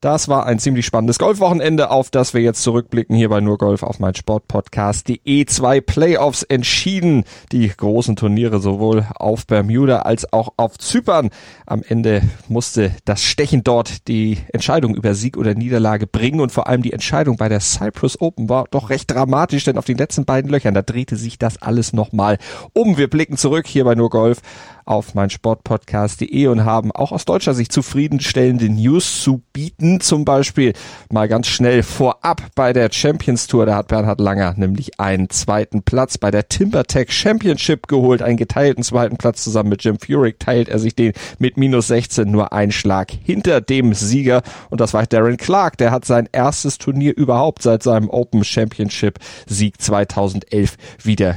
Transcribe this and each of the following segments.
Das war ein ziemlich spannendes Golfwochenende, auf das wir jetzt zurückblicken hier bei Nur Golf auf mein Sportpodcast.de. Zwei Playoffs entschieden, die großen Turniere sowohl auf Bermuda als auch auf Zypern. Am Ende musste das Stechen dort die Entscheidung über Sieg oder Niederlage bringen und vor allem die Entscheidung bei der Cyprus Open war doch recht dramatisch, denn auf den letzten beiden Löchern, da drehte sich das alles nochmal um. Wir blicken zurück hier bei Nur Golf auf mein Sportpodcast.de und haben auch aus deutscher Sicht zufriedenstellende News zu bieten. Zum Beispiel mal ganz schnell vorab bei der Champions Tour. Da hat Bernhard Langer nämlich einen zweiten Platz bei der TimberTech Championship geholt. Einen geteilten zweiten Platz zusammen mit Jim Furyk teilt er sich den mit minus 16 nur einen Schlag hinter dem Sieger. Und das war Darren Clark. Der hat sein erstes Turnier überhaupt seit seinem Open Championship Sieg 2011 wieder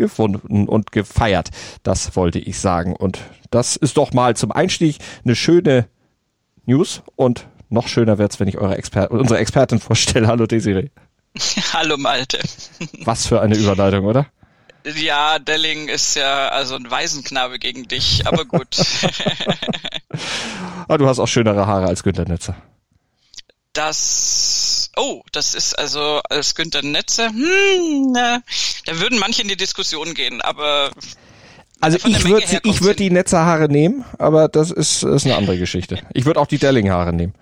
gefunden und gefeiert. Das wollte ich sagen. Und das ist doch mal zum Einstieg eine schöne News und noch schöner wird's, wenn ich eure Exper unsere Expertin vorstelle. Hallo Desiree. Hallo Malte. Was für eine Überleitung, oder? Ja, Delling ist ja also ein Waisenknabe gegen dich, aber gut. ah, du hast auch schönere Haare als Günter Netzer. Das, oh, das ist also als Günter Netzer, hm, na, da würden manche in die Diskussion gehen, aber also ich würde ich würde die Netzerhaare nehmen, aber das ist, ist eine andere Geschichte. Ich würde auch die Delling-Haare nehmen.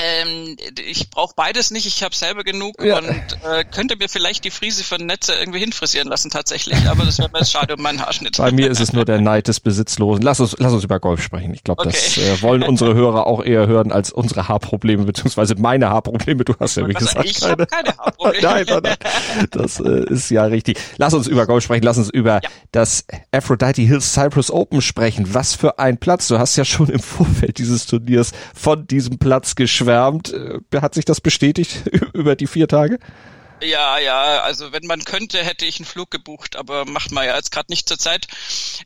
Ähm, ich brauche beides nicht, ich habe selber genug ja. und äh, könnte mir vielleicht die Friese von Netze irgendwie hinfrisieren lassen tatsächlich, aber das wäre mir schade um meinen Haarschnitt. Bei mir ist es nur der Neid des Besitzlosen. Lass uns, lass uns über Golf sprechen. Ich glaube, okay. das äh, wollen unsere Hörer auch eher hören als unsere Haarprobleme, beziehungsweise meine Haarprobleme. Du hast ja, wie gesagt, ich keine. keine Haarprobleme. nein, nein, nein. Das äh, ist ja richtig. Lass uns über Golf sprechen, lass uns über ja. das Aphrodite Hills Cyprus Open sprechen. Was für ein Platz. Du hast ja schon im Vorfeld dieses Turniers von diesem Platz geschwärmt geschwärmt. Äh, hat sich das bestätigt über die vier Tage? Ja, ja, also wenn man könnte, hätte ich einen Flug gebucht, aber macht man ja jetzt gerade nicht zur Zeit.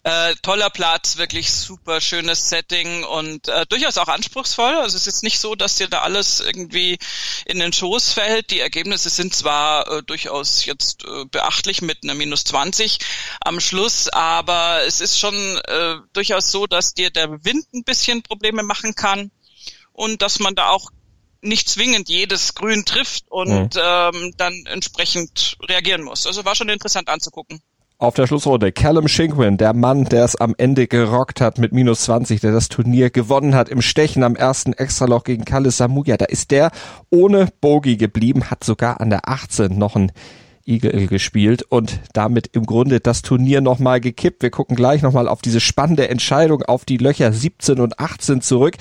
Äh, toller Platz, wirklich super schönes Setting und äh, durchaus auch anspruchsvoll. Also es ist nicht so, dass dir da alles irgendwie in den Schoß fällt. Die Ergebnisse sind zwar äh, durchaus jetzt äh, beachtlich mit einer minus 20 am Schluss, aber es ist schon äh, durchaus so, dass dir der Wind ein bisschen Probleme machen kann und dass man da auch nicht zwingend jedes Grün trifft und mhm. ähm, dann entsprechend reagieren muss. Also war schon interessant anzugucken. Auf der Schlussrunde Callum Shinkwin, der Mann, der es am Ende gerockt hat mit minus 20, der das Turnier gewonnen hat im Stechen am ersten Extraloch gegen Kalle Samuja. Da ist der ohne Bogey geblieben, hat sogar an der 18 noch ein Eagle gespielt und damit im Grunde das Turnier nochmal gekippt. Wir gucken gleich nochmal auf diese spannende Entscheidung auf die Löcher 17 und 18 zurück.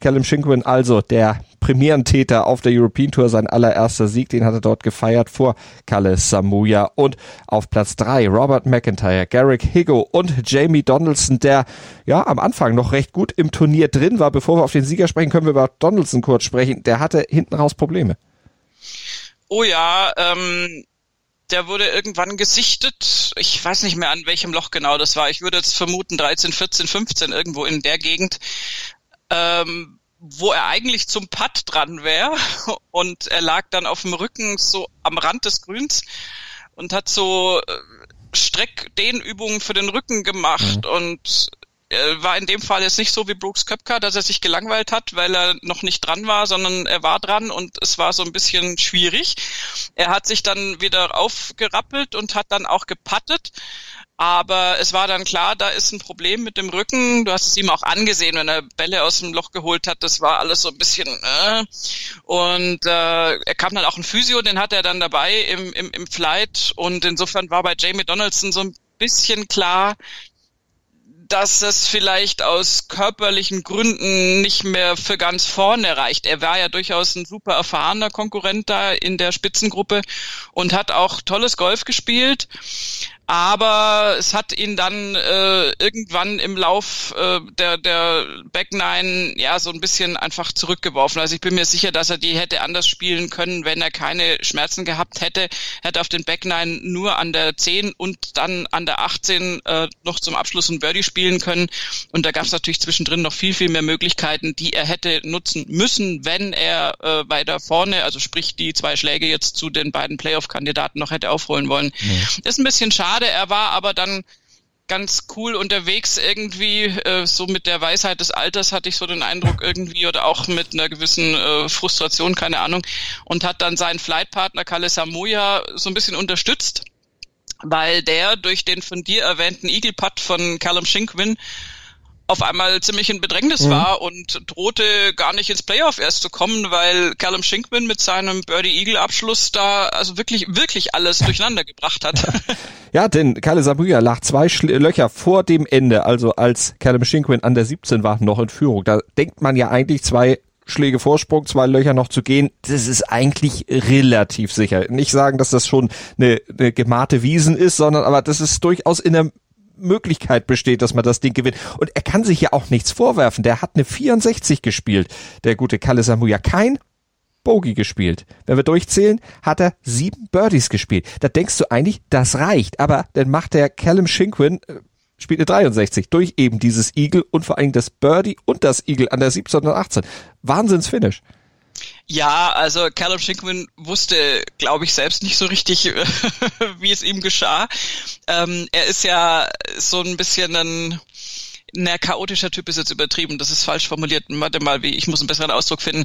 Callum Shinkwin also der Premierentäter auf der European Tour, sein allererster Sieg, den hat er dort gefeiert vor Kalle Samuja und auf Platz drei Robert McIntyre, Garrick Higo und Jamie Donaldson, der ja am Anfang noch recht gut im Turnier drin war. Bevor wir auf den Sieger sprechen, können wir über Donaldson kurz sprechen. Der hatte hinten raus Probleme. Oh ja, ähm, der wurde irgendwann gesichtet. Ich weiß nicht mehr an welchem Loch genau das war. Ich würde jetzt vermuten 13, 14, 15 irgendwo in der Gegend ähm, wo er eigentlich zum Putt dran wäre und er lag dann auf dem Rücken so am Rand des Grüns und hat so äh, Streckdehnübungen für den Rücken gemacht mhm. und er war in dem Fall jetzt nicht so wie Brooks Köpker, dass er sich gelangweilt hat, weil er noch nicht dran war, sondern er war dran und es war so ein bisschen schwierig. Er hat sich dann wieder aufgerappelt und hat dann auch gepattet aber es war dann klar, da ist ein Problem mit dem Rücken. Du hast es ihm auch angesehen, wenn er Bälle aus dem Loch geholt hat. Das war alles so ein bisschen. Äh. Und äh, er kam dann auch ein Physio, den hat er dann dabei im, im, im Flight. Und insofern war bei Jamie Donaldson so ein bisschen klar, dass es vielleicht aus körperlichen Gründen nicht mehr für ganz vorne reicht. Er war ja durchaus ein super erfahrener Konkurrent da in der Spitzengruppe und hat auch tolles Golf gespielt. Aber es hat ihn dann äh, irgendwann im Lauf äh, der, der Back Nine ja so ein bisschen einfach zurückgeworfen. Also ich bin mir sicher, dass er die hätte anders spielen können, wenn er keine Schmerzen gehabt hätte. Hätte auf den Back Nine nur an der 10 und dann an der 18 äh, noch zum Abschluss ein Birdie spielen können. Und da gab es natürlich zwischendrin noch viel, viel mehr Möglichkeiten, die er hätte nutzen müssen, wenn er äh, weiter vorne, also sprich die zwei Schläge jetzt zu den beiden Playoff-Kandidaten noch hätte aufholen wollen. Mhm. Ist ein bisschen schade schade. Er war aber dann ganz cool unterwegs irgendwie, äh, so mit der Weisheit des Alters hatte ich so den Eindruck irgendwie oder auch mit einer gewissen äh, Frustration, keine Ahnung, und hat dann seinen Flightpartner Kalle Samoya so ein bisschen unterstützt, weil der durch den von dir erwähnten Eagle Putt von Callum Shinkwin auf einmal ziemlich in Bedrängnis mhm. war und drohte gar nicht ins Playoff erst zu kommen, weil Callum Shinkman mit seinem Birdie Eagle Abschluss da also wirklich wirklich alles durcheinander gebracht hat. Ja, denn Kalle Sabuya lag zwei Schl Löcher vor dem Ende, also als Callum Shinkman an der 17 war, noch in Führung. Da denkt man ja eigentlich zwei Schläge Vorsprung, zwei Löcher noch zu gehen, das ist eigentlich relativ sicher. Nicht sagen, dass das schon eine, eine gemachte Wiesen ist, sondern aber das ist durchaus in der Möglichkeit besteht, dass man das Ding gewinnt. Und er kann sich ja auch nichts vorwerfen. Der hat eine 64 gespielt, der gute Kalle Samuya. Kein Bogey gespielt. Wenn wir durchzählen, hat er sieben Birdies gespielt. Da denkst du eigentlich, das reicht. Aber dann macht der Callum Shinkwin, äh, spielt eine 63 durch eben dieses Eagle und vor allem das Birdie und das Eagle an der 17 und 18. Wahnsinnsfinish. Ja, also Callum Shinkman wusste, glaube ich, selbst nicht so richtig, wie es ihm geschah. Ähm, er ist ja so ein bisschen ein, na, chaotischer Typ ist jetzt übertrieben, das ist falsch formuliert. Warte mal, wie, ich muss einen besseren Ausdruck finden.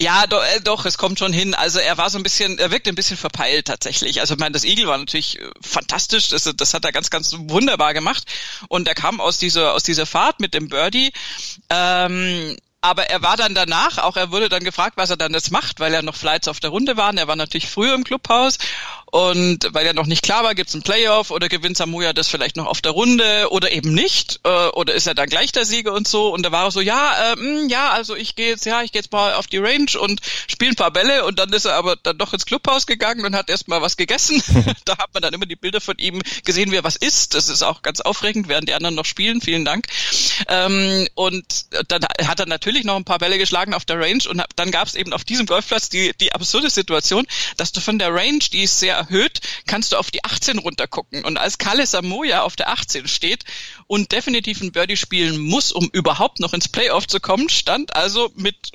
Ja, do, äh, doch, es kommt schon hin. Also er war so ein bisschen, er wirkte ein bisschen verpeilt tatsächlich. Also ich meine, das Eagle war natürlich fantastisch, das, das hat er ganz, ganz wunderbar gemacht. Und er kam aus dieser, aus dieser Fahrt mit dem Birdie. Ähm, aber er war dann danach, auch er wurde dann gefragt, was er dann jetzt macht, weil er noch Flights auf der Runde waren. Er war natürlich früher im Clubhaus und weil ja noch nicht klar war, gibt es einen Playoff oder gewinnt Samuja das vielleicht noch auf der Runde oder eben nicht äh, oder ist er dann gleich der Sieger und so und da war er so, ja, äh, mh, hm, ja, also ich gehe jetzt, ja, ich gehe jetzt mal auf die Range und spiele ein paar Bälle und dann ist er aber dann doch ins Clubhaus gegangen und hat erstmal was gegessen. da hat man dann immer die Bilder von ihm gesehen, wie er was isst. Das ist auch ganz aufregend, während die anderen noch spielen. Vielen Dank. Ähm, und dann hat er natürlich natürlich noch ein paar Bälle geschlagen auf der Range und dann gab es eben auf diesem Golfplatz die, die absurde Situation, dass du von der Range, die ist sehr erhöht, kannst du auf die 18 runtergucken. Und als Kalle Samoya auf der 18 steht und definitiv ein Birdie spielen muss, um überhaupt noch ins Playoff zu kommen, stand also mit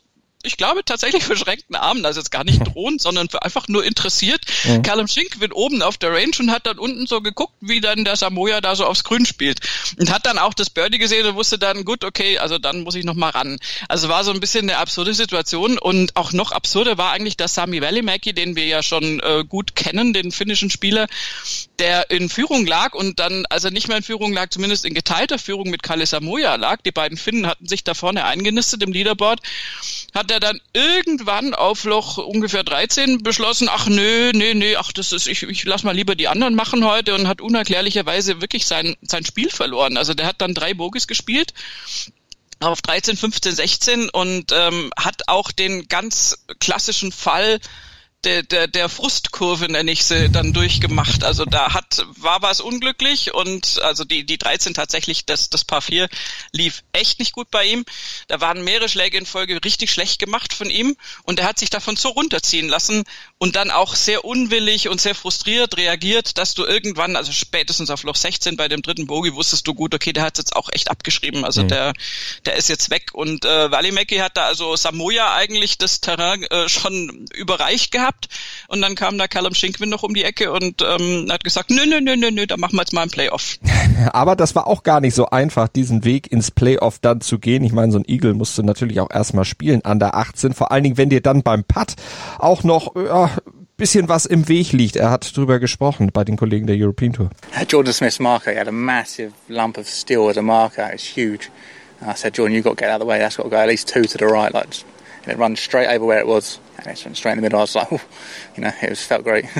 ich glaube tatsächlich verschränkten Armen, also jetzt gar nicht drohend, sondern einfach nur interessiert. Mhm. Callum Schink wird oben auf der Range und hat dann unten so geguckt, wie dann der Samoya da so aufs Grün spielt. Und hat dann auch das Birdie gesehen und wusste dann, gut, okay, also dann muss ich noch mal ran. Also war so ein bisschen eine absurde Situation und auch noch absurder war eigentlich, dass Sami Välimäki, den wir ja schon äh, gut kennen, den finnischen Spieler, der in Führung lag und dann, als er nicht mehr in Führung lag, zumindest in geteilter Führung mit Kalle Samoya lag. Die beiden Finnen hatten sich da vorne eingenistet im Leaderboard. Hat er dann irgendwann auf Loch ungefähr 13 beschlossen, ach nö, nö, nö, ach das ist, ich, ich lass mal lieber die anderen machen heute und hat unerklärlicherweise wirklich sein, sein Spiel verloren. Also der hat dann drei Bogies gespielt auf 13, 15, 16 und ähm, hat auch den ganz klassischen Fall der, der, der Frustkurve, nenne ich sie, dann durchgemacht. Also da hat, war was unglücklich und also die, die 13 tatsächlich, das, das Paar 4 lief echt nicht gut bei ihm. Da waren mehrere Schläge in Folge richtig schlecht gemacht von ihm und er hat sich davon so runterziehen lassen und dann auch sehr unwillig und sehr frustriert reagiert, dass du irgendwann, also spätestens auf Loch 16 bei dem dritten Bogie wusstest du gut, okay, der hat jetzt auch echt abgeschrieben. Also mhm. der, der ist jetzt weg und äh, Valimeki hat da also Samoya eigentlich das Terrain äh, schon überreicht gehabt gehabt. Und dann kam da Callum Shinkwin noch um die Ecke und ähm, hat gesagt, nö, nö, nö, nö, nö, da machen wir jetzt mal ein Playoff. Aber das war auch gar nicht so einfach, diesen Weg ins Playoff dann zu gehen. Ich meine, so ein Eagle musste natürlich auch erstmal spielen an der 18. Vor allen Dingen, wenn dir dann beim Putt auch noch ja, bisschen was im Weg liegt. Er hat drüber gesprochen bei den Kollegen der European Tour. Jordan Smith's marker, he had a massive lump of steel as a marker. It's huge. And I said, Jordan, you've got to get out of the way. That's got to go at least two to the right. Like, and it runs straight over where it was. And it's straight in the middle. I was like, oh, you know, it was, felt great.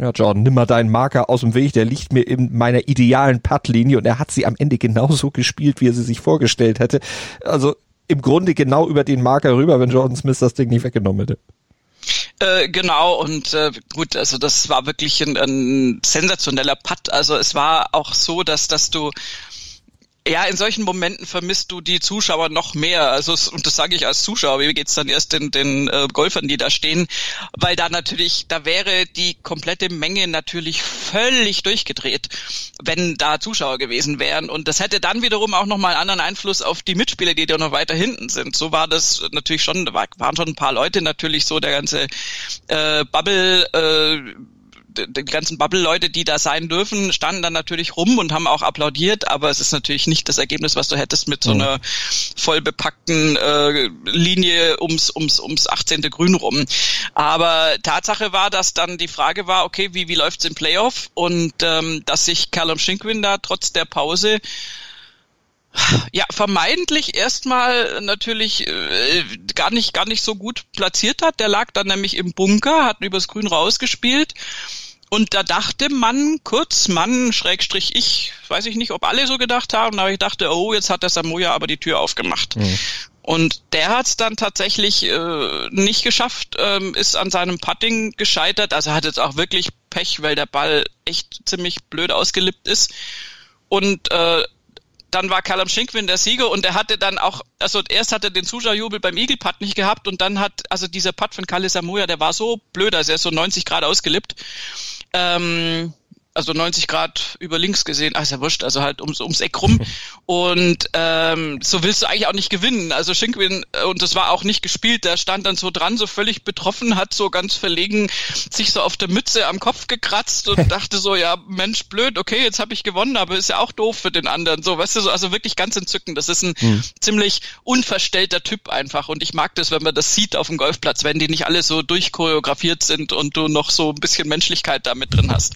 Ja, Jordan, nimm mal deinen Marker aus dem Weg, der liegt mir in meiner idealen Puttlinie und er hat sie am Ende genauso gespielt, wie er sie sich vorgestellt hätte. Also im Grunde genau über den Marker rüber, wenn Jordan Smith das Ding nicht weggenommen hätte. Äh, genau, und äh, gut, also das war wirklich ein, ein sensationeller Putt. Also es war auch so, dass, dass du ja, in solchen Momenten vermisst du die Zuschauer noch mehr. Also und das sage ich als Zuschauer. Wie geht's dann erst den, den äh, Golfern, die da stehen? Weil da natürlich, da wäre die komplette Menge natürlich völlig durchgedreht, wenn da Zuschauer gewesen wären. Und das hätte dann wiederum auch nochmal einen anderen Einfluss auf die Mitspieler, die da noch weiter hinten sind. So war das natürlich schon, da waren schon ein paar Leute natürlich so der ganze äh, Bubble. Äh, die ganzen Bubble-Leute, die da sein dürfen, standen dann natürlich rum und haben auch applaudiert, aber es ist natürlich nicht das Ergebnis, was du hättest mit so mhm. einer voll bepackten äh, Linie ums, ums, ums 18. Grün rum. Aber Tatsache war, dass dann die Frage war, okay, wie, wie läuft's im Playoff? Und ähm, dass sich Callum Shinkwin da trotz der Pause ja, vermeintlich erstmal natürlich äh, gar nicht gar nicht so gut platziert hat. Der lag dann nämlich im Bunker, hat übers Grün rausgespielt und da dachte man, kurz Mann, Schrägstrich ich, weiß ich nicht, ob alle so gedacht haben, aber ich dachte, oh, jetzt hat der Samoya aber die Tür aufgemacht. Mhm. Und der hat es dann tatsächlich äh, nicht geschafft, ähm, ist an seinem Putting gescheitert. Also hat jetzt auch wirklich Pech, weil der Ball echt ziemlich blöd ausgelippt ist. Und äh, dann war Callum Shinkwin der Sieger und er hatte dann auch, also erst hatte den Zuschauerjubel beim Eagle Putt nicht gehabt und dann hat, also dieser Putt von Kalle Samoya, der war so blöd, also er ist so 90 Grad ausgelippt. Ähm, also 90 Grad über links gesehen, ah, ist ja wurscht, also halt ums, ums Eck rum. Und ähm, so willst du eigentlich auch nicht gewinnen. Also Schinkwin, äh, und das war auch nicht gespielt, der stand dann so dran, so völlig betroffen, hat so ganz verlegen sich so auf der Mütze am Kopf gekratzt und dachte so, ja, Mensch, blöd, okay, jetzt habe ich gewonnen, aber ist ja auch doof für den anderen. So, weißt du, so, also wirklich ganz entzückend. Das ist ein hm. ziemlich unverstellter Typ einfach. Und ich mag das, wenn man das sieht auf dem Golfplatz, wenn die nicht alle so durchchoreografiert sind und du noch so ein bisschen Menschlichkeit da mit drin hast.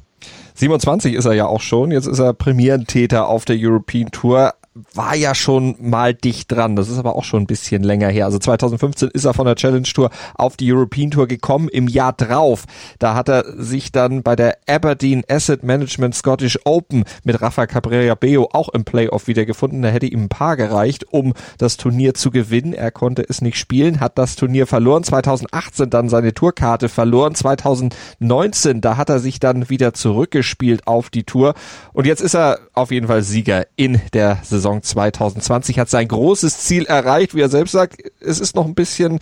27 ist er ja auch schon. Jetzt ist er Premierentäter auf der European Tour war ja schon mal dicht dran. Das ist aber auch schon ein bisschen länger her. Also 2015 ist er von der Challenge Tour auf die European Tour gekommen. Im Jahr drauf, da hat er sich dann bei der Aberdeen Asset Management Scottish Open mit Rafa Cabrera Beo auch im Playoff wiedergefunden. Da hätte ihm ein paar gereicht, um das Turnier zu gewinnen. Er konnte es nicht spielen, hat das Turnier verloren. 2018 dann seine Tourkarte verloren. 2019, da hat er sich dann wieder zurückgespielt auf die Tour. Und jetzt ist er auf jeden Fall Sieger in der Saison. Saison 2020 hat sein großes Ziel erreicht, wie er selbst sagt. Es ist noch ein bisschen,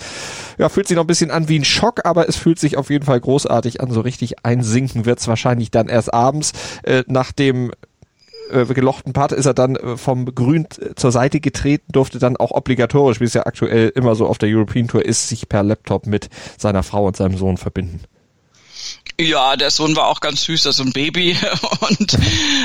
ja, fühlt sich noch ein bisschen an wie ein Schock, aber es fühlt sich auf jeden Fall großartig an. So richtig einsinken wird es wahrscheinlich dann erst abends äh, nach dem äh, gelochten Part ist er dann äh, vom Grün zur Seite getreten, durfte dann auch obligatorisch, wie es ja aktuell immer so auf der European Tour ist, sich per Laptop mit seiner Frau und seinem Sohn verbinden. Ja, der Sohn war auch ganz süß, also ein Baby und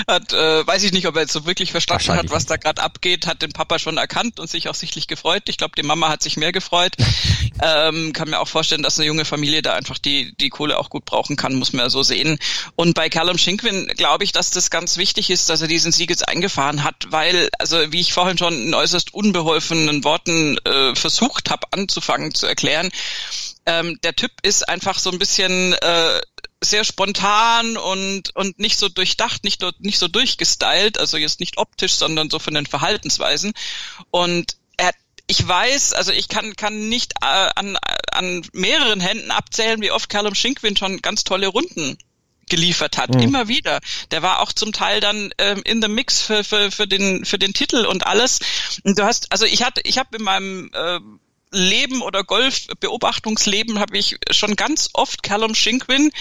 hat, äh, weiß ich nicht, ob er jetzt so wirklich verstanden hat, was da gerade abgeht, hat den Papa schon erkannt und sich auch sichtlich gefreut. Ich glaube, die Mama hat sich mehr gefreut. ähm, kann mir auch vorstellen, dass eine junge Familie da einfach die die Kohle auch gut brauchen kann, muss man ja so sehen. Und bei Callum Shinkwin glaube ich, dass das ganz wichtig ist, dass er diesen Sieg jetzt eingefahren hat, weil, also wie ich vorhin schon in äußerst unbeholfenen Worten äh, versucht habe anzufangen zu erklären, ähm, der Typ ist einfach so ein bisschen äh, sehr spontan und und nicht so durchdacht, nicht nicht so durchgestylt, also jetzt nicht optisch, sondern so von den Verhaltensweisen. Und er ich weiß, also ich kann kann nicht äh, an an mehreren Händen abzählen, wie oft Callum Shinkwin schon ganz tolle Runden geliefert hat, mhm. immer wieder. Der war auch zum Teil dann ähm, in the mix für, für, für den für den Titel und alles. Und du hast, also ich hatte, ich habe in meinem äh, Leben oder Golfbeobachtungsleben habe ich schon ganz oft Callum Shinkwin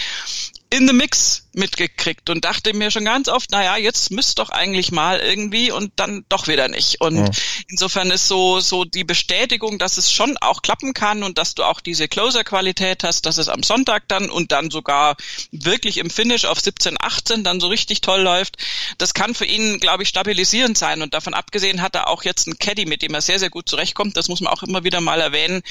in the Mix mitgekriegt und dachte mir schon ganz oft, naja, jetzt müsste doch eigentlich mal irgendwie und dann doch wieder nicht. Und ja. insofern ist so, so die Bestätigung, dass es schon auch klappen kann und dass du auch diese Closer-Qualität hast, dass es am Sonntag dann und dann sogar wirklich im Finish auf 17, 18 dann so richtig toll läuft. Das kann für ihn, glaube ich, stabilisierend sein und davon abgesehen hat er auch jetzt einen Caddy, mit dem er sehr, sehr gut zurechtkommt. Das muss man auch immer wieder mal erwähnen,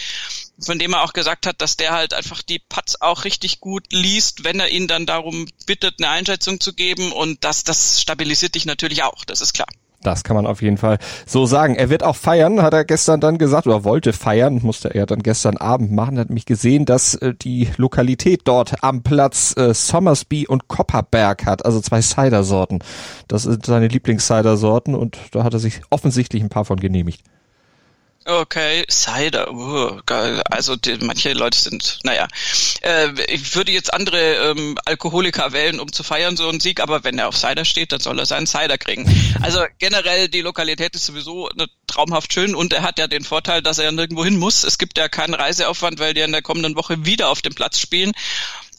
von dem er auch gesagt hat, dass der halt einfach die Putts auch richtig gut liest, wenn er ihn dann darum bittet, eine Einschätzung zu geben und das, das stabilisiert dich natürlich auch, das ist klar. Das kann man auf jeden Fall so sagen. Er wird auch feiern, hat er gestern dann gesagt, oder wollte feiern, musste er dann gestern Abend machen, hat mich gesehen, dass äh, die Lokalität dort am Platz äh, Somersby und Kopperberg hat, also zwei Cider-Sorten. Das sind seine Lieblings-Cider-Sorten und da hat er sich offensichtlich ein paar von genehmigt. Okay, Cider, uh, geil. Also die, manche Leute sind, naja, äh, ich würde jetzt andere ähm, Alkoholiker wählen, um zu feiern so einen Sieg, aber wenn er auf Cider steht, dann soll er seinen Cider kriegen. Also generell die Lokalität ist sowieso eine, traumhaft schön und er hat ja den Vorteil, dass er nirgendwo hin muss. Es gibt ja keinen Reiseaufwand, weil die in der kommenden Woche wieder auf dem Platz spielen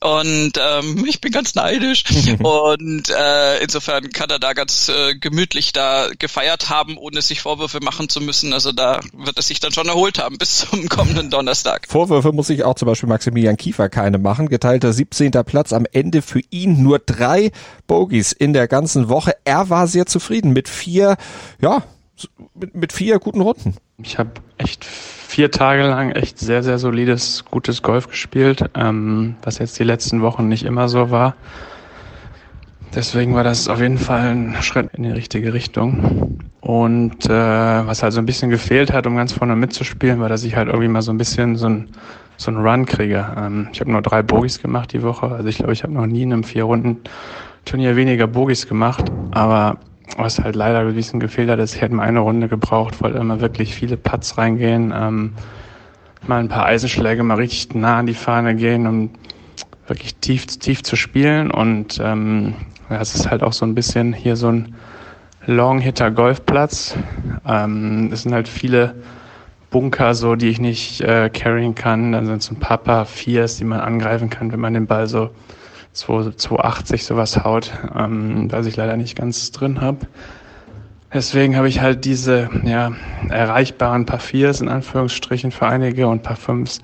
und ähm, ich bin ganz neidisch. und äh, insofern kann er da ganz äh, gemütlich da gefeiert haben, ohne sich Vorwürfe machen zu müssen. Also da wird er sich dann schon erholt haben bis zum kommenden Donnerstag. Vorwürfe muss sich auch zum Beispiel Maximilian Kiefer keine machen. Geteilter 17. Platz am Ende für ihn nur drei Bogies in der ganzen Woche. Er war sehr zufrieden mit vier, ja, mit, mit vier guten Runden. Ich habe echt vier Tage lang echt sehr, sehr solides, gutes Golf gespielt, ähm, was jetzt die letzten Wochen nicht immer so war. Deswegen war das auf jeden Fall ein Schritt in die richtige Richtung. Und äh, was halt so ein bisschen gefehlt hat, um ganz vorne mitzuspielen, war, dass ich halt irgendwie mal so ein bisschen so ein, so ein Run kriege. Ähm, ich habe nur drei Bogies gemacht die Woche. Also ich glaube, ich habe noch nie in einem Vier-Runden-Turnier weniger Bogies gemacht. Aber was halt leider ein bisschen gefehlt hat, ist, ich hätte mal eine Runde gebraucht, wollte immer wirklich viele Putts reingehen, ähm, mal ein paar Eisenschläge mal richtig nah an die Fahne gehen, um wirklich tief, tief zu spielen. Und ähm, ja, es ist halt auch so ein bisschen hier so ein Long-Hitter Golfplatz. Ähm, es sind halt viele Bunker, so die ich nicht äh, carryen kann. Dann sind so ein paar Paar Viers, die man angreifen kann, wenn man den Ball so 280 sowas haut, ähm, was ich leider nicht ganz drin habe. Deswegen habe ich halt diese ja, erreichbaren Paar Viers in Anführungsstrichen für einige und Paar Fünfs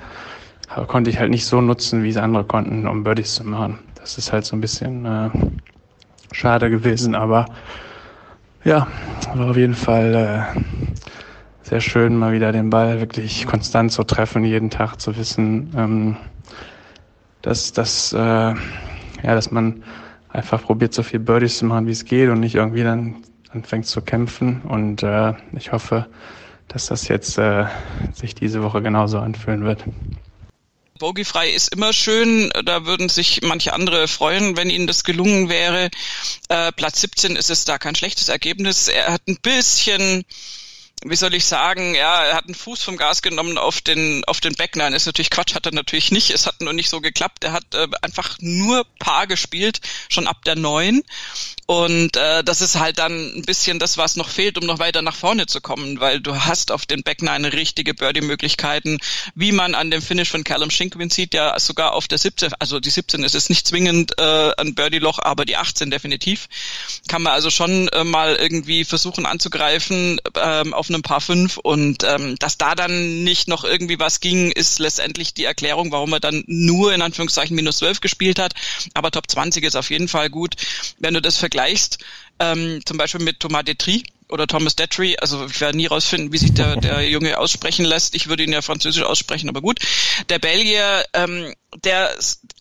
konnte ich halt nicht so nutzen, wie es andere konnten, um Birdies zu machen. Das ist halt so ein bisschen äh, schade gewesen, aber ja, war auf jeden Fall äh, sehr schön, mal wieder den Ball wirklich konstant zu treffen, jeden Tag zu wissen, ähm, dass, dass äh, ja, dass man einfach probiert, so viel Birdies zu machen, wie es geht und nicht irgendwie dann anfängt zu kämpfen. Und äh, ich hoffe, dass das jetzt äh, sich diese Woche genauso anfühlen wird. Bogiefrei ist immer schön. Da würden sich manche andere freuen, wenn ihnen das gelungen wäre. Äh, Platz 17 ist es da kein schlechtes Ergebnis. Er hat ein bisschen wie soll ich sagen, ja, er hat einen Fuß vom Gas genommen auf den auf den Backnine. Ist natürlich Quatsch, hat er natürlich nicht. Es hat nur nicht so geklappt. Er hat äh, einfach nur Paar gespielt, schon ab der neun. Und äh, das ist halt dann ein bisschen das, was noch fehlt, um noch weiter nach vorne zu kommen, weil du hast auf den Backnine richtige Birdie-Möglichkeiten, wie man an dem Finish von Callum Shinkwin sieht, ja sogar auf der 17, also die 17 ist es nicht zwingend äh, ein Birdie-Loch, aber die 18 definitiv. Kann man also schon äh, mal irgendwie versuchen anzugreifen ähm, auf einem Paar 5 und ähm, dass da dann nicht noch irgendwie was ging, ist letztendlich die Erklärung, warum er dann nur in Anführungszeichen minus 12 gespielt hat, aber Top 20 ist auf jeden Fall gut. Wenn du das vergleichst, ähm, zum Beispiel mit Thomas Detry oder Thomas Detry, also ich werde nie rausfinden, wie sich der, der Junge aussprechen lässt. Ich würde ihn ja französisch aussprechen, aber gut. Der Belgier, ähm, der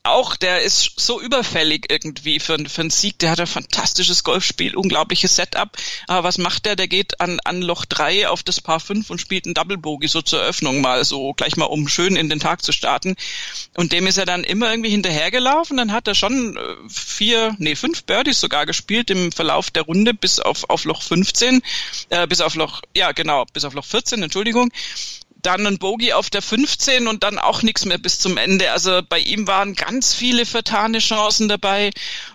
auch, der ist so überfällig irgendwie für, für einen Sieg. Der hat ein fantastisches Golfspiel, unglaubliches Setup. Aber was macht der? Der geht an, an Loch 3 auf das Paar 5 und spielt einen Double Bogey so zur Eröffnung mal, so gleich mal, um schön in den Tag zu starten. Und dem ist er dann immer irgendwie hinterhergelaufen. Dann hat er schon äh, vier, nee, fünf Birdies sogar gespielt im Verlauf der Runde bis auf, auf Loch 15, äh, bis auf Loch, ja genau, bis auf Loch 14, Entschuldigung dann ein Bogey auf der 15 und dann auch nichts mehr bis zum Ende. Also bei ihm waren ganz viele vertane Chancen dabei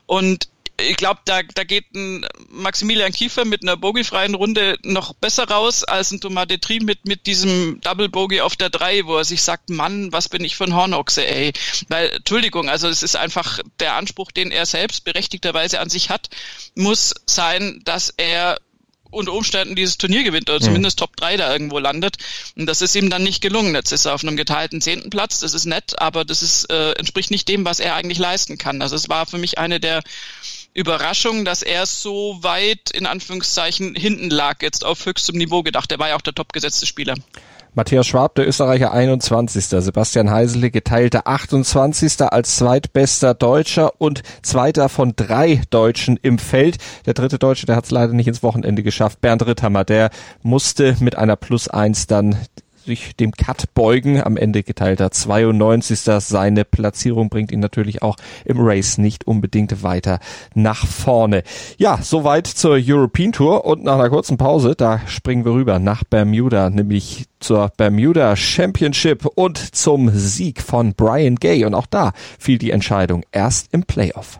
und ich glaube, da, da geht ein Maximilian Kiefer mit einer bogiefreien Runde noch besser raus als ein Thomas Detri mit, mit diesem Double Bogey auf der 3, wo er sich sagt, Mann, was bin ich für ein Hornochse, ey. Weil, Entschuldigung, also es ist einfach der Anspruch, den er selbst berechtigterweise an sich hat, muss sein, dass er unter Umständen dieses Turnier gewinnt oder zumindest Top 3 da irgendwo landet. Und das ist ihm dann nicht gelungen. Jetzt ist er auf einem geteilten zehnten Platz, das ist nett, aber das ist, äh, entspricht nicht dem, was er eigentlich leisten kann. Also es war für mich eine der Überraschungen, dass er so weit in Anführungszeichen hinten lag, jetzt auf höchstem Niveau gedacht. Er war ja auch der topgesetzte Spieler. Matthias Schwab, der Österreicher 21. Sebastian Heisele geteilte 28. als zweitbester Deutscher und zweiter von drei Deutschen im Feld. Der dritte Deutsche, der hat es leider nicht ins Wochenende geschafft. Bernd Ritthammer, der musste mit einer Plus eins dann sich dem Cut beugen. Am Ende geteilter 92. Seine Platzierung bringt ihn natürlich auch im Race nicht unbedingt weiter nach vorne. Ja, soweit zur European Tour und nach einer kurzen Pause, da springen wir rüber nach Bermuda, nämlich zur Bermuda Championship und zum Sieg von Brian Gay. Und auch da fiel die Entscheidung erst im Playoff.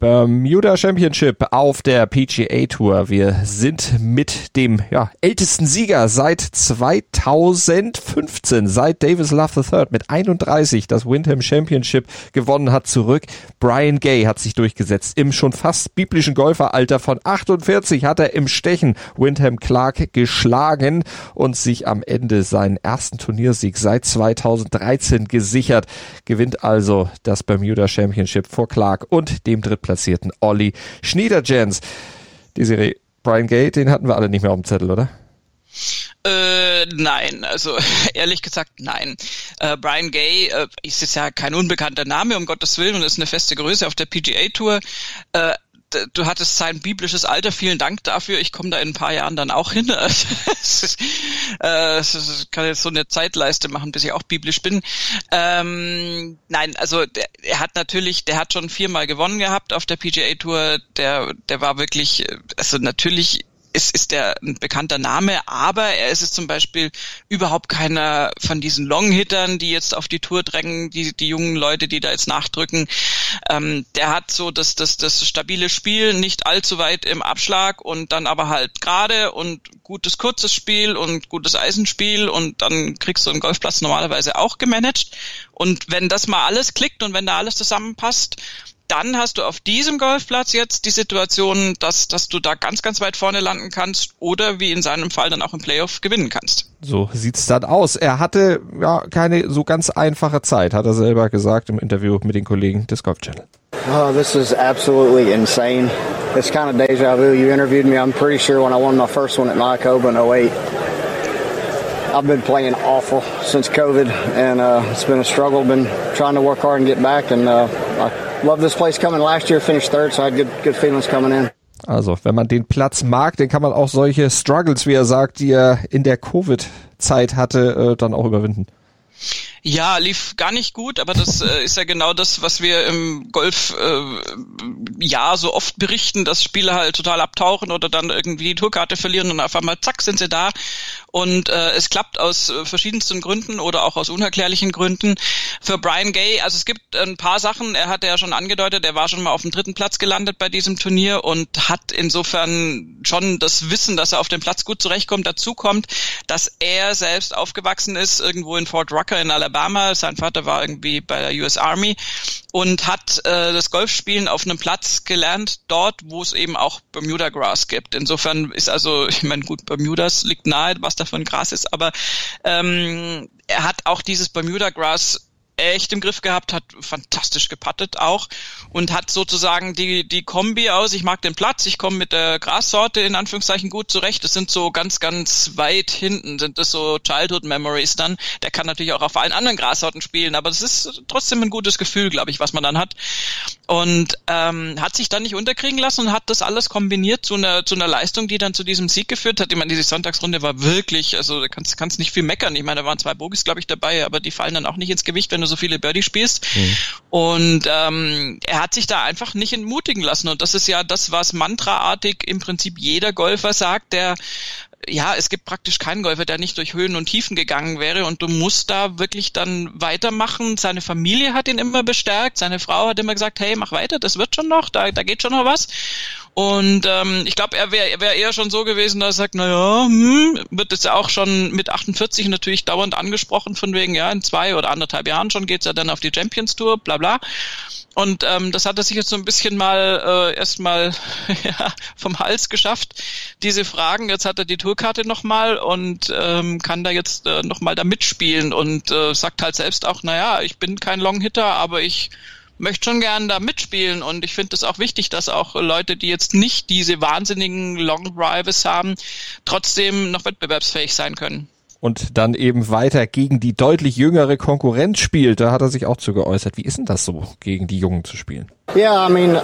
Bermuda Championship auf der PGA Tour. Wir sind mit dem ja, ältesten Sieger seit 2015, seit Davis Love III mit 31 das Windham Championship gewonnen hat, zurück. Brian Gay hat sich durchgesetzt. Im schon fast biblischen Golferalter von 48 hat er im Stechen Windham Clark geschlagen und sich am Ende seinen ersten Turniersieg seit 2013 gesichert. Gewinnt also das Bermuda Championship vor Clark und dem Drittplatz platzierten Olli Schniederjans. Die Serie Brian Gay, den hatten wir alle nicht mehr auf dem Zettel, oder? Äh, nein, also ehrlich gesagt nein. Äh, Brian Gay äh, ist jetzt ja kein unbekannter Name, um Gottes Willen, und ist eine feste Größe auf der PGA Tour. Äh, du hattest sein biblisches Alter, vielen Dank dafür. Ich komme da in ein paar Jahren dann auch hin. äh, kann jetzt so eine Zeitleiste machen, bis ich auch biblisch bin. Ähm, nein, also der, er hat natürlich, der hat schon viermal gewonnen gehabt auf der PGA Tour. Der, der war wirklich, also natürlich ist, ist er ein bekannter Name, aber er ist es zum Beispiel überhaupt keiner von diesen Long-Hittern, die jetzt auf die Tour drängen, die, die jungen Leute, die da jetzt nachdrücken. Ähm, der hat so das, das, das stabile Spiel, nicht allzu weit im Abschlag und dann aber halt gerade und gutes kurzes Spiel und gutes Eisenspiel und dann kriegst du einen Golfplatz normalerweise auch gemanagt. Und wenn das mal alles klickt und wenn da alles zusammenpasst, dann hast du auf diesem Golfplatz jetzt die Situation, dass, dass du da ganz, ganz weit vorne landen kannst oder wie in seinem Fall dann auch im Playoff gewinnen kannst. So sieht's dann aus. Er hatte ja keine so ganz einfache Zeit, hat er selber gesagt im Interview mit den Kollegen des Golf Channel. Oh, this is absolutely insane. It's kind of deja vu. You interviewed me, I'm pretty sure, when I won my first one at Nikoba in 08. I've been playing awful since COVID, and uh, it's been a struggle. Been trying to work hard and get back, and uh, love this place coming. Last year finished third, so I had good good feelings coming in. Also, wenn man den Platz mag, dann kann man auch solche Struggles, wie er sagt, die er in der Covid-Zeit hatte, äh, dann auch überwinden. Ja, lief gar nicht gut, aber das äh, ist ja genau das, was wir im Golf äh, ja so oft berichten, dass Spieler halt total abtauchen oder dann irgendwie die Tourkarte verlieren und auf einmal zack sind sie da und äh, es klappt aus äh, verschiedensten Gründen oder auch aus unerklärlichen Gründen. Für Brian Gay, also es gibt ein paar Sachen, er hatte ja schon angedeutet, er war schon mal auf dem dritten Platz gelandet bei diesem Turnier und hat insofern schon das Wissen, dass er auf dem Platz gut zurechtkommt, dazu kommt, dass er selbst aufgewachsen ist irgendwo in Fort Rucker in Alabama. Sein Vater war irgendwie bei der US Army und hat äh, das Golfspielen auf einem Platz gelernt, dort, wo es eben auch Bermuda Grass gibt. Insofern ist also, ich meine, gut, Bermudas liegt nahe, was davon Gras ist, aber ähm, er hat auch dieses Bermuda Grass echt im Griff gehabt, hat fantastisch gepattet auch und hat sozusagen die, die Kombi aus, ich mag den Platz, ich komme mit der Grassorte in Anführungszeichen gut zurecht, das sind so ganz, ganz weit hinten, sind das so Childhood Memories dann. Der kann natürlich auch auf allen anderen Grassorten spielen, aber das ist trotzdem ein gutes Gefühl, glaube ich, was man dann hat. Und ähm, hat sich dann nicht unterkriegen lassen und hat das alles kombiniert zu einer, zu einer Leistung, die dann zu diesem Sieg geführt hat. Ich meine, diese Sonntagsrunde war wirklich, also kannst, kannst nicht viel meckern. Ich meine, da waren zwei Bogies, glaube ich, dabei, aber die fallen dann auch nicht ins Gewicht, wenn du so viele Birdie spielst. Mhm. Und ähm, er hat sich da einfach nicht entmutigen lassen. Und das ist ja das, was mantraartig im Prinzip jeder Golfer sagt, der ja, es gibt praktisch keinen Golfer, der nicht durch Höhen und Tiefen gegangen wäre und du musst da wirklich dann weitermachen. Seine Familie hat ihn immer bestärkt, seine Frau hat immer gesagt, hey, mach weiter, das wird schon noch, da, da geht schon noch was. Und ähm, ich glaube, er wäre wär eher schon so gewesen, dass er sagt, naja, hm, wird jetzt ja auch schon mit 48 natürlich dauernd angesprochen, von wegen, ja, in zwei oder anderthalb Jahren schon geht's ja dann auf die Champions Tour, bla bla. Und ähm, das hat er sich jetzt so ein bisschen mal äh, erstmal ja, vom Hals geschafft, diese Fragen. Jetzt hat er die Tourkarte nochmal und ähm, kann da jetzt äh, nochmal da mitspielen und äh, sagt halt selbst auch, naja, ich bin kein Long-Hitter, aber ich möchte schon gern da mitspielen und ich finde es auch wichtig, dass auch Leute, die jetzt nicht diese wahnsinnigen Long Drives haben, trotzdem noch wettbewerbsfähig sein können und dann eben weiter gegen die deutlich jüngere Konkurrenz spielt. Da hat er sich auch zu geäußert. Wie ist denn das so, gegen die Jungen zu spielen? Yeah, I mean,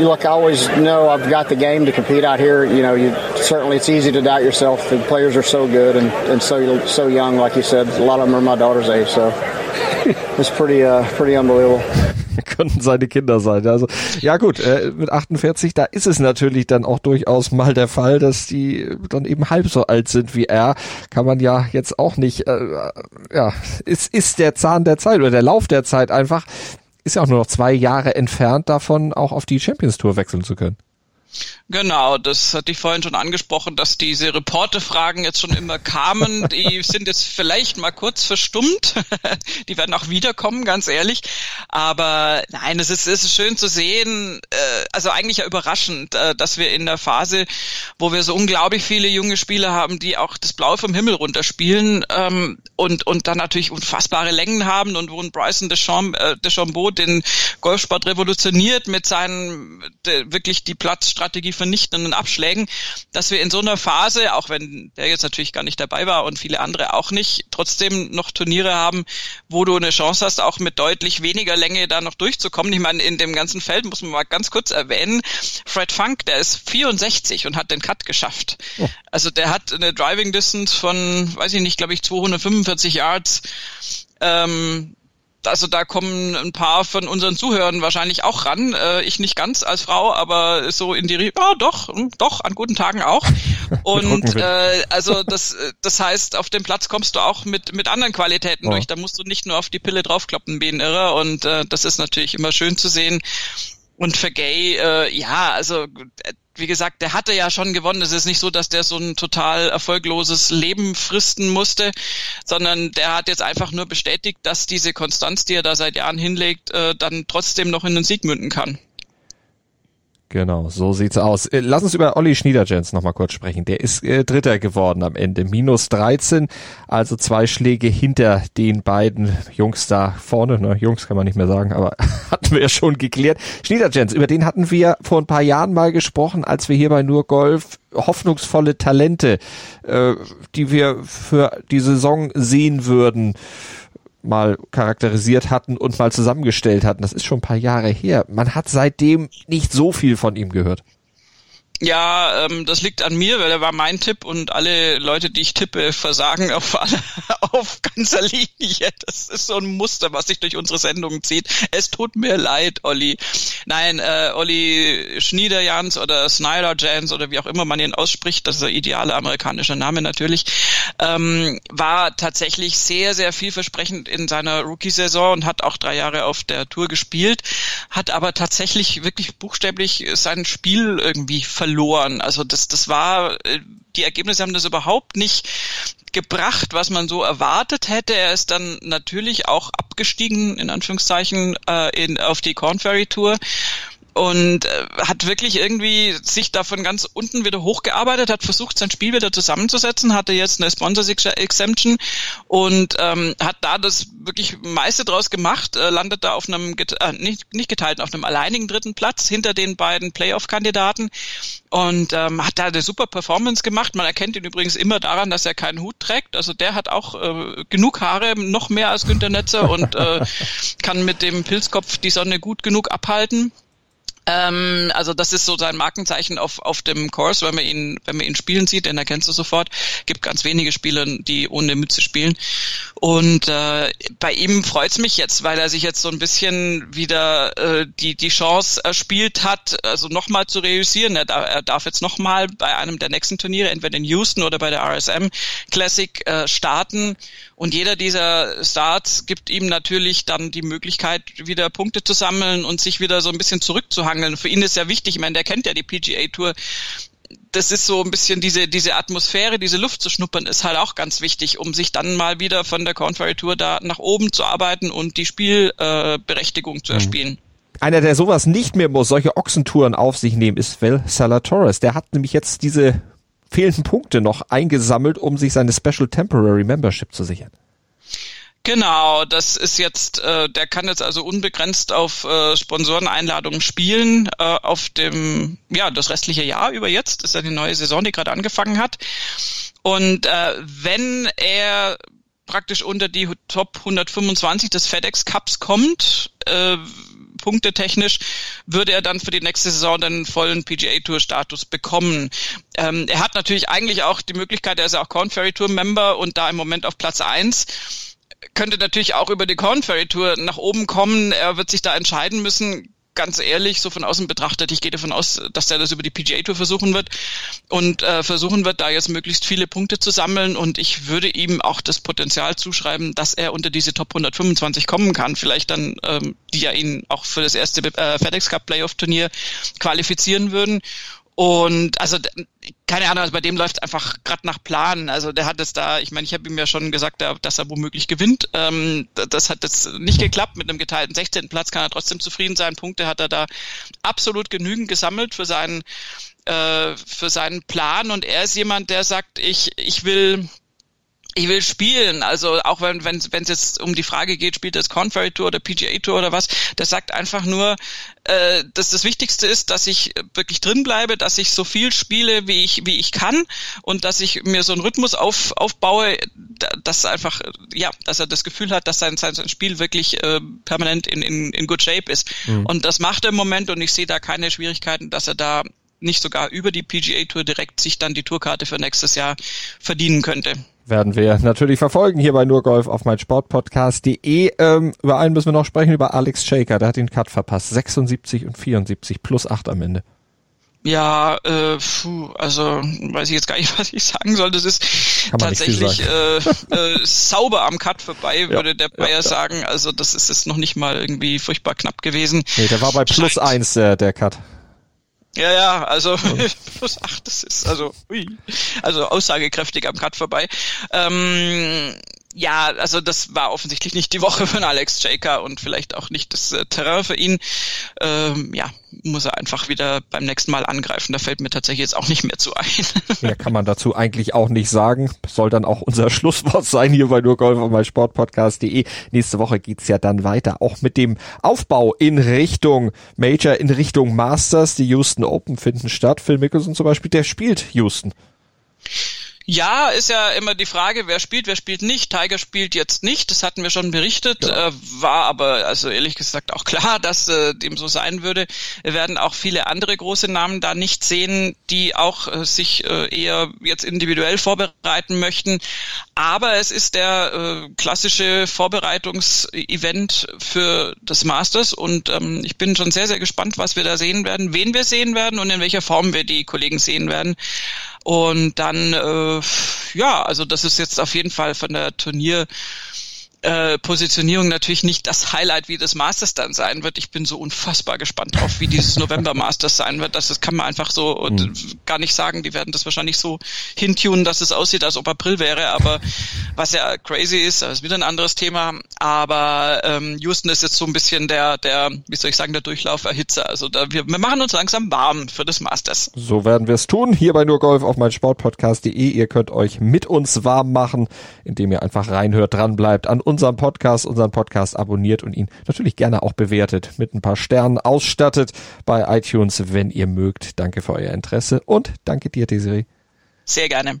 look, I always know I've got the game to compete out here. You know, you certainly it's easy to doubt yourself. The players are so good and, and so so young, like you said. A lot of them are my daughter's age, so it's pretty uh, pretty unbelievable. könnten seine Kinder sein. Also ja gut, äh, mit 48, da ist es natürlich dann auch durchaus mal der Fall, dass die dann eben halb so alt sind wie er. Kann man ja jetzt auch nicht, äh, ja, es ist der Zahn der Zeit oder der Lauf der Zeit einfach, ist ja auch nur noch zwei Jahre entfernt davon, auch auf die Champions Tour wechseln zu können. Genau, das hatte ich vorhin schon angesprochen, dass diese Reporterfragen jetzt schon immer kamen. Die sind jetzt vielleicht mal kurz verstummt. Die werden auch wiederkommen, ganz ehrlich. Aber nein, es ist, es ist schön zu sehen, äh, also eigentlich ja überraschend, äh, dass wir in der Phase, wo wir so unglaublich viele junge Spieler haben, die auch das Blau vom Himmel runterspielen ähm, und, und dann natürlich unfassbare Längen haben und wo ein Bryson äh, Deschambeau den Golfsport revolutioniert mit seinen wirklich die Platzstrategie vernichtenden Abschlägen, dass wir in so einer Phase, auch wenn der jetzt natürlich gar nicht dabei war und viele andere auch nicht, trotzdem noch Turniere haben, wo du eine Chance hast, auch mit deutlich weniger Länge da noch durchzukommen. Ich meine, in dem ganzen Feld muss man mal ganz kurz erwähnen, Fred Funk, der ist 64 und hat den Cut geschafft. Oh. Also der hat eine Driving Distance von, weiß ich nicht, glaube ich, 245 Yards. Ähm, also da kommen ein paar von unseren Zuhörern wahrscheinlich auch ran. Äh, ich nicht ganz als Frau, aber so in die, ja oh, doch, hm, doch, an guten Tagen auch. Und äh, also das, das heißt, auf dem Platz kommst du auch mit mit anderen Qualitäten oh. durch. Da musst du nicht nur auf die Pille draufkloppen, wie ein Irrer. Und äh, das ist natürlich immer schön zu sehen. Und für Gay, äh, ja, also wie gesagt, der hatte ja schon gewonnen. Es ist nicht so, dass der so ein total erfolgloses Leben fristen musste, sondern der hat jetzt einfach nur bestätigt, dass diese Konstanz, die er da seit Jahren hinlegt, äh, dann trotzdem noch in den Sieg münden kann. Genau, so sieht's aus. Äh, lass uns über Olli Schniederjens noch mal kurz sprechen. Der ist äh, Dritter geworden am Ende. Minus 13, also zwei Schläge hinter den beiden Jungs da vorne. Na, Jungs kann man nicht mehr sagen, aber hatten wir ja schon geklärt. Schniederjens, über den hatten wir vor ein paar Jahren mal gesprochen, als wir hier bei Nur Golf hoffnungsvolle Talente, äh, die wir für die Saison sehen würden mal charakterisiert hatten und mal zusammengestellt hatten. Das ist schon ein paar Jahre her. Man hat seitdem nicht so viel von ihm gehört. Ja, ähm, das liegt an mir, weil er war mein Tipp und alle Leute, die ich tippe, versagen auf, alle, auf ganzer Linie. Das ist so ein Muster, was sich durch unsere Sendung zieht. Es tut mir leid, Olli. Nein, äh, Olli Schniederjans oder Snyder Jans oder wie auch immer man ihn ausspricht, das ist der ideale amerikanische Name natürlich, ähm, war tatsächlich sehr, sehr vielversprechend in seiner Rookie-Saison und hat auch drei Jahre auf der Tour gespielt, hat aber tatsächlich wirklich buchstäblich sein Spiel irgendwie verloren verloren. Also das, das war, äh, die Ergebnisse haben das überhaupt nicht gebracht, was man so erwartet hätte. Er ist dann natürlich auch abgestiegen, in Anführungszeichen, äh, in, auf die Corn Ferry Tour und äh, hat wirklich irgendwie sich da von ganz unten wieder hochgearbeitet, hat versucht, sein Spiel wieder zusammenzusetzen, hatte jetzt eine Sponsor Exemption und ähm, hat da das wirklich meiste draus gemacht, äh, landet da auf einem, äh, nicht, nicht geteilten, auf einem alleinigen dritten Platz hinter den beiden Playoff-Kandidaten und ähm, hat da eine super Performance gemacht. Man erkennt ihn übrigens immer daran, dass er keinen Hut trägt. Also der hat auch äh, genug Haare, noch mehr als Günter Netzer und äh, kann mit dem Pilzkopf die Sonne gut genug abhalten. Ähm, also das ist so sein Markenzeichen auf, auf dem Course, wenn man ihn, wenn man ihn spielen sieht, den erkennst du sofort. Gibt ganz wenige Spieler, die ohne Mütze spielen. Und äh, bei ihm freut's mich jetzt, weil er sich jetzt so ein bisschen wieder äh, die, die Chance erspielt hat, also nochmal zu reüssieren. Er, er darf jetzt nochmal bei einem der nächsten Turniere, entweder in Houston oder bei der RSM Classic, äh, starten. Und jeder dieser Starts gibt ihm natürlich dann die Möglichkeit, wieder Punkte zu sammeln und sich wieder so ein bisschen zurückzuhangeln. Für ihn ist ja wichtig, ich meine, der kennt ja die PGA Tour das ist so ein bisschen diese, diese Atmosphäre, diese Luft zu schnuppern, ist halt auch ganz wichtig, um sich dann mal wieder von der Corn Ferry Tour da nach oben zu arbeiten und die Spielberechtigung äh, zu mhm. erspielen. Einer, der sowas nicht mehr muss, solche Ochsentouren auf sich nehmen, ist Vel Salatoris. Der hat nämlich jetzt diese fehlenden Punkte noch eingesammelt, um sich seine Special Temporary Membership zu sichern. Genau, das ist jetzt, äh, der kann jetzt also unbegrenzt auf äh, Sponsoreneinladungen spielen, äh, auf dem, ja, das restliche Jahr über jetzt, ist ja die neue Saison, die gerade angefangen hat. Und äh, wenn er praktisch unter die Top 125 des FedEx Cups kommt, äh, punktetechnisch, würde er dann für die nächste Saison den vollen PGA Tour Status bekommen. Ähm, er hat natürlich eigentlich auch die Möglichkeit, er ist ja auch Corn Ferry Tour Member und da im Moment auf Platz eins könnte natürlich auch über die Corn Ferry Tour nach oben kommen. Er wird sich da entscheiden müssen. Ganz ehrlich, so von außen betrachtet, ich gehe davon aus, dass er das über die PGA Tour versuchen wird und äh, versuchen wird, da jetzt möglichst viele Punkte zu sammeln. Und ich würde ihm auch das Potenzial zuschreiben, dass er unter diese Top 125 kommen kann. Vielleicht dann, ähm, die ja ihn auch für das erste äh, FedEx Cup Playoff Turnier qualifizieren würden. Und also keine Ahnung, also bei dem läuft einfach gerade nach Plan. Also der hat es da, ich meine, ich habe ihm ja schon gesagt, dass er womöglich gewinnt. Ähm, das hat jetzt nicht geklappt. Mit einem geteilten 16. Platz kann er trotzdem zufrieden sein. Punkte hat er da absolut genügend gesammelt für seinen äh, für seinen Plan. Und er ist jemand, der sagt, ich ich will ich will spielen, also auch wenn wenn es jetzt um die Frage geht, spielt das Conferry Tour oder PGA Tour oder was, der sagt einfach nur, äh, dass das Wichtigste ist, dass ich wirklich drin bleibe, dass ich so viel spiele, wie ich wie ich kann und dass ich mir so einen Rhythmus auf, aufbaue, dass einfach ja, dass er das Gefühl hat, dass sein sein, sein Spiel wirklich äh, permanent in, in in good shape ist. Mhm. und das macht er im Moment und ich sehe da keine Schwierigkeiten, dass er da nicht sogar über die PGA Tour direkt sich dann die Tourkarte für nächstes Jahr verdienen könnte werden wir natürlich verfolgen hier bei Nurgolf auf mein Sportpodcast.de. Ähm, über einen müssen wir noch sprechen, über Alex Shaker. Der hat den Cut verpasst. 76 und 74 plus 8 am Ende. Ja, äh, puh, also weiß ich jetzt gar nicht, was ich sagen soll. Das ist tatsächlich äh, äh, sauber am Cut vorbei, ja, würde der Bayer ja, ja. sagen. Also das ist jetzt noch nicht mal irgendwie furchtbar knapp gewesen. Nee, der war bei plus eins der, der Cut. Ja, ja, also plus acht, das ist also, ui, also aussagekräftig am Cut vorbei. Ähm, ja, also das war offensichtlich nicht die Woche von Alex Jaker und vielleicht auch nicht das äh, Terrain für ihn. Ähm, ja, muss er einfach wieder beim nächsten Mal angreifen. Da fällt mir tatsächlich jetzt auch nicht mehr zu ein. Mehr kann man dazu eigentlich auch nicht sagen. Soll dann auch unser Schlusswort sein hier bei nurgolf und mein Sportpodcast.de. Nächste Woche geht's ja dann weiter, auch mit dem Aufbau in Richtung Major, in Richtung Masters. Die Houston Open finden statt. Phil Mickelson zum Beispiel, der spielt Houston. Ja, ist ja immer die Frage, wer spielt, wer spielt nicht. Tiger spielt jetzt nicht, das hatten wir schon berichtet, ja. äh, war aber also ehrlich gesagt auch klar, dass äh, dem so sein würde. Wir werden auch viele andere große Namen da nicht sehen, die auch äh, sich äh, eher jetzt individuell vorbereiten möchten. Aber es ist der äh, klassische Vorbereitungsevent für das Masters und ähm, ich bin schon sehr, sehr gespannt, was wir da sehen werden, wen wir sehen werden und in welcher Form wir die Kollegen sehen werden. Und dann, äh, ja, also das ist jetzt auf jeden Fall von der Turnier äh, Positionierung natürlich nicht das Highlight, wie das Masters dann sein wird. Ich bin so unfassbar gespannt drauf, wie dieses November Masters sein wird. Das, das kann man einfach so mhm. gar nicht sagen. Die werden das wahrscheinlich so hintunen, dass es aussieht, als ob April wäre. Aber was ja crazy ist, das ist wieder ein anderes Thema. Aber ähm, Houston ist jetzt so ein bisschen der, der, wie soll ich sagen, der Durchlauferhitzer. Also da, wir, wir machen uns langsam warm für das Masters. So werden wir es tun. Hier bei nur Golf auf mein Sportpodcast.de. Ihr könnt euch mit uns warm machen, indem ihr einfach reinhört, dran bleibt an uns unserem Podcast, unseren Podcast abonniert und ihn natürlich gerne auch bewertet, mit ein paar Sternen ausstattet bei iTunes, wenn ihr mögt. Danke für euer Interesse und danke dir, Desiree. Sehr gerne.